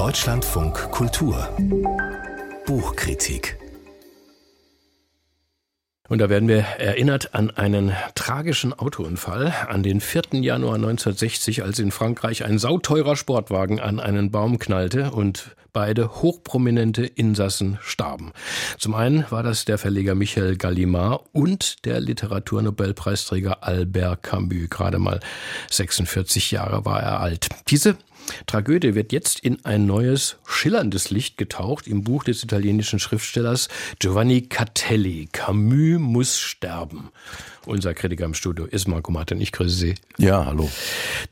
Deutschlandfunk Kultur Buchkritik und da werden wir erinnert an einen tragischen Autounfall an den 4. Januar 1960, als in Frankreich ein sauteurer Sportwagen an einen Baum knallte und beide hochprominente Insassen starben. Zum einen war das der Verleger Michel Gallimard und der Literaturnobelpreisträger Albert Camus. Gerade mal 46 Jahre war er alt. Diese Tragödie wird jetzt in ein neues, schillerndes Licht getaucht im Buch des italienischen Schriftstellers Giovanni Catelli. Camus muss sterben. Unser Kritiker im Studio ist Marco Martin. Ich grüße Sie. Ja, hallo.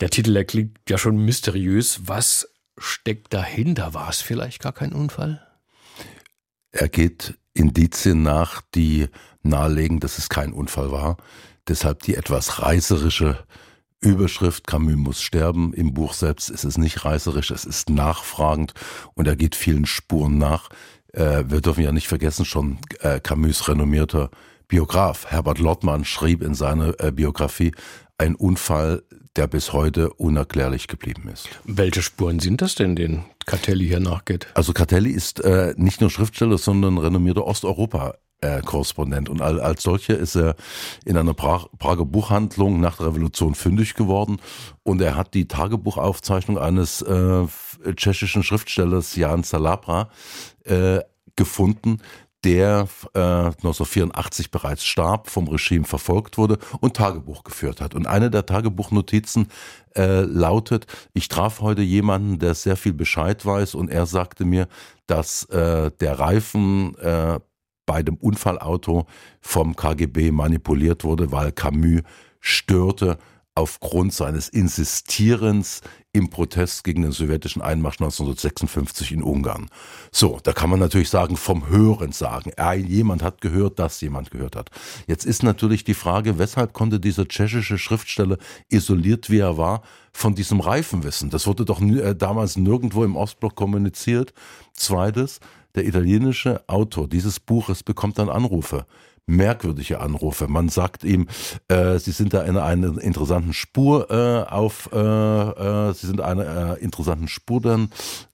Der Titel der klingt ja schon mysteriös. Was steckt dahinter? War es vielleicht gar kein Unfall? Er geht Indizien nach, die nahelegen, dass es kein Unfall war. Deshalb die etwas reißerische Überschrift Camus muss sterben. Im Buch selbst ist es nicht reißerisch, es ist nachfragend und er geht vielen Spuren nach. Äh, wir dürfen ja nicht vergessen, schon äh, Camus renommierter Biograf Herbert Lottmann schrieb in seiner äh, Biografie, ein Unfall, der bis heute unerklärlich geblieben ist. Welche Spuren sind das denn, den Catelli hier nachgeht? Also Catelli ist äh, nicht nur Schriftsteller, sondern renommierter Osteuropa äh, Korrespondent. Und als solcher ist er in einer pra Prager Buchhandlung nach der Revolution fündig geworden. Und er hat die Tagebuchaufzeichnung eines äh, tschechischen Schriftstellers Jan Salabra äh, gefunden, der äh, 1984 bereits starb, vom Regime verfolgt wurde und Tagebuch geführt hat. Und eine der Tagebuchnotizen äh, lautet, ich traf heute jemanden, der sehr viel Bescheid weiß und er sagte mir, dass äh, der Reifen äh, bei dem Unfallauto vom KGB manipuliert wurde, weil Camus störte aufgrund seines Insistierens im Protest gegen den sowjetischen Einmarsch 1956 in Ungarn. So, da kann man natürlich sagen, vom Hören sagen. Jemand hat gehört, dass jemand gehört hat. Jetzt ist natürlich die Frage, weshalb konnte dieser tschechische Schriftsteller, isoliert wie er war, von diesem Reifen wissen? Das wurde doch äh, damals nirgendwo im Ostblock kommuniziert. Zweites, der italienische Autor dieses Buches bekommt dann Anrufe merkwürdige Anrufe. Man sagt ihm, äh, sie sind da in einer interessanten Spur äh, auf, äh, äh, sie sind einer äh, interessanten Spur dann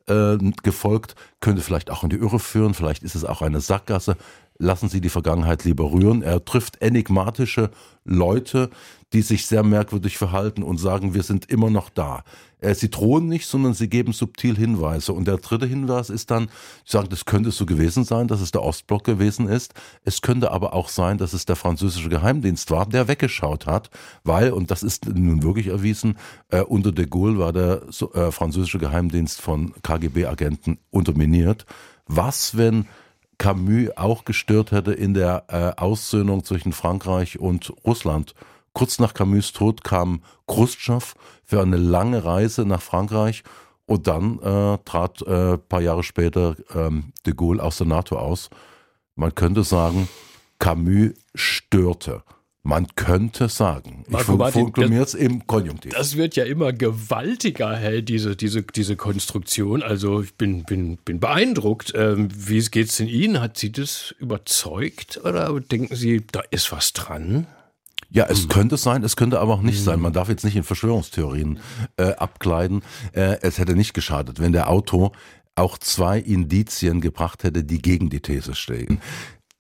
äh, gefolgt, könnte vielleicht auch in die Irre führen, vielleicht ist es auch eine Sackgasse. Lassen Sie die Vergangenheit lieber rühren. Er trifft enigmatische Leute, die sich sehr merkwürdig verhalten und sagen, wir sind immer noch da. Äh, sie drohen nicht, sondern sie geben subtil Hinweise. Und der dritte Hinweis ist dann, sie sagen, das könnte so gewesen sein, dass es der Ostblock gewesen ist. Es könnte aber auch sein, dass es der französische Geheimdienst war, der weggeschaut hat, weil, und das ist nun wirklich erwiesen, äh, unter de Gaulle war der äh, französische Geheimdienst von KGB-Agenten unterminiert. Was, wenn Camus auch gestört hätte in der äh, Aussöhnung zwischen Frankreich und Russland? Kurz nach Camus Tod kam Khrushchev für eine lange Reise nach Frankreich und dann äh, trat äh, paar Jahre später ähm, de Gaulle aus der NATO aus. Man könnte sagen, Camus störte. Man könnte sagen. Ich formuliere es im Konjunktiv. Das wird ja immer gewaltiger, hey, diese, diese, diese Konstruktion. Also ich bin, bin, bin beeindruckt. Ähm, wie geht es denn Ihnen? Hat Sie das überzeugt oder denken Sie, da ist was dran? Ja, es mhm. könnte sein, es könnte aber auch nicht mhm. sein. Man darf jetzt nicht in Verschwörungstheorien äh, abkleiden. Äh, es hätte nicht geschadet, wenn der Autor auch zwei Indizien gebracht hätte, die gegen die These stehen.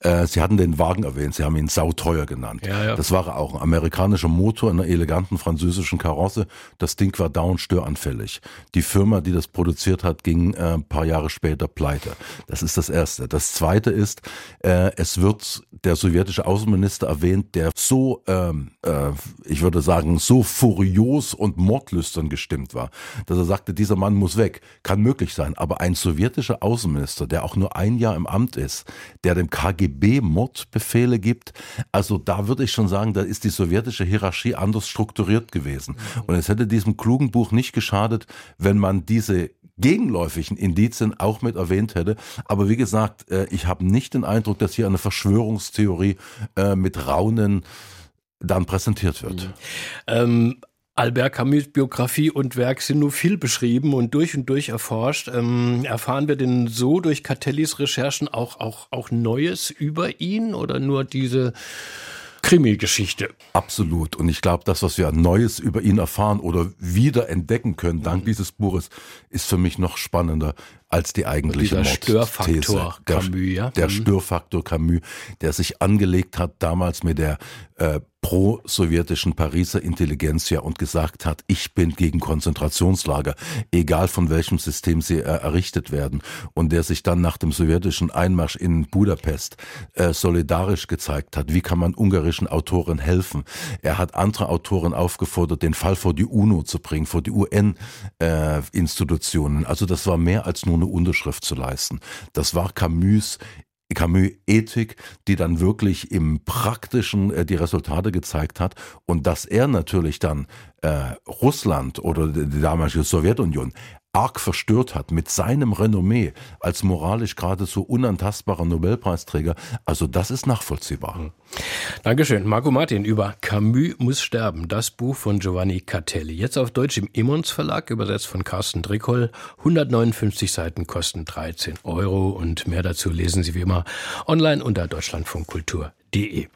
Äh, Sie hatten den Wagen erwähnt, Sie haben ihn sauteuer genannt. Ja, ja. Das war auch ein amerikanischer Motor in einer eleganten französischen Karosse. Das Ding war down störanfällig. Die Firma, die das produziert hat, ging äh, ein paar Jahre später pleite. Das ist das Erste. Das Zweite ist, äh, es wird der sowjetische Außenminister erwähnt, der so, ähm, äh, ich würde sagen, so furios und mordlüstern gestimmt war, dass er sagte, dieser Mann muss weg. Kann möglich sein. Aber ein sowjetischer Außenminister, der auch nur ein Jahr im Amt ist, der dem KGB KGB-Mordbefehle gibt. Also da würde ich schon sagen, da ist die sowjetische Hierarchie anders strukturiert gewesen. Und es hätte diesem klugen Buch nicht geschadet, wenn man diese gegenläufigen Indizien auch mit erwähnt hätte. Aber wie gesagt, äh, ich habe nicht den Eindruck, dass hier eine Verschwörungstheorie äh, mit Raunen dann präsentiert wird. Mhm. Ähm, Albert Camus Biografie und Werk sind nur viel beschrieben und durch und durch erforscht. Ähm, erfahren wir denn so durch Catellis Recherchen auch, auch, auch Neues über ihn oder nur diese Krimi-Geschichte. Absolut. Und ich glaube, das, was wir Neues über ihn erfahren oder wieder entdecken können, dank mhm. dieses Buches, ist für mich noch spannender als die eigentliche Mordthese. Störfaktor Camus, ja? Der mhm. Störfaktor Camus, der sich angelegt hat damals mit der äh, pro-sowjetischen Pariser Intelligenzia und gesagt hat, ich bin gegen Konzentrationslager, egal von welchem System sie äh, errichtet werden. Und der sich dann nach dem sowjetischen Einmarsch in Budapest äh, solidarisch gezeigt hat. Wie kann man ungarischen Autoren helfen? Er hat andere Autoren aufgefordert, den Fall vor die UNO zu bringen, vor die UN-Institutionen. Äh, also das war mehr als nur eine Unterschrift zu leisten. Das war Camus Camus-Ethik, die dann wirklich im Praktischen äh, die Resultate gezeigt hat und dass er natürlich dann äh, Russland oder die damalige Sowjetunion arg verstört hat mit seinem Renommee als moralisch geradezu unantastbarer Nobelpreisträger. Also das ist nachvollziehbar. Mhm. Dankeschön. Marco Martin über Camus muss sterben. Das Buch von Giovanni Catelli. Jetzt auf Deutsch im Immons Verlag, übersetzt von Carsten Drickoll. 159 Seiten kosten 13 Euro und mehr dazu lesen Sie wie immer online unter deutschlandfunkkultur.de.